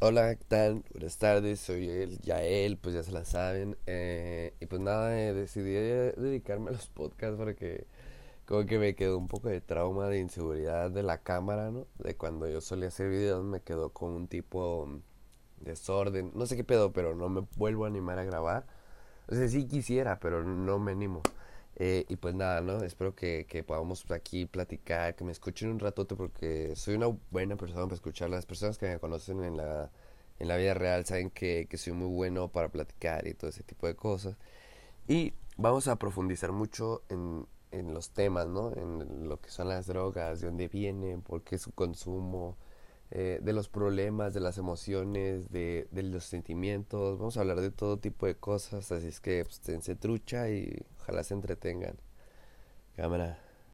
Hola, ¿qué tal? Buenas tardes, soy el Yael, pues ya se la saben. eh, y pues nada, eh, decidí eh, dedicarme a los podcasts porque como que me quedó un poco de trauma de inseguridad de la cámara, ¿no? De cuando yo solía hacer videos me quedó con un tipo mm, desorden, no sé qué pedo, pero no me vuelvo a animar a grabar. O sea, sí quisiera, pero no me animo. Eh, y pues nada, ¿no? Espero que, que podamos aquí platicar, que me escuchen un ratote porque soy una buena persona para escuchar. Las personas que me conocen en la, en la vida real saben que, que soy muy bueno para platicar y todo ese tipo de cosas. Y vamos a profundizar mucho en, en los temas, ¿no? En lo que son las drogas, de dónde vienen, por qué su consumo, eh, de los problemas, de las emociones, de, de los sentimientos. Vamos a hablar de todo tipo de cosas, así es que pues, tense trucha y ojalá se entretengan. Cámara.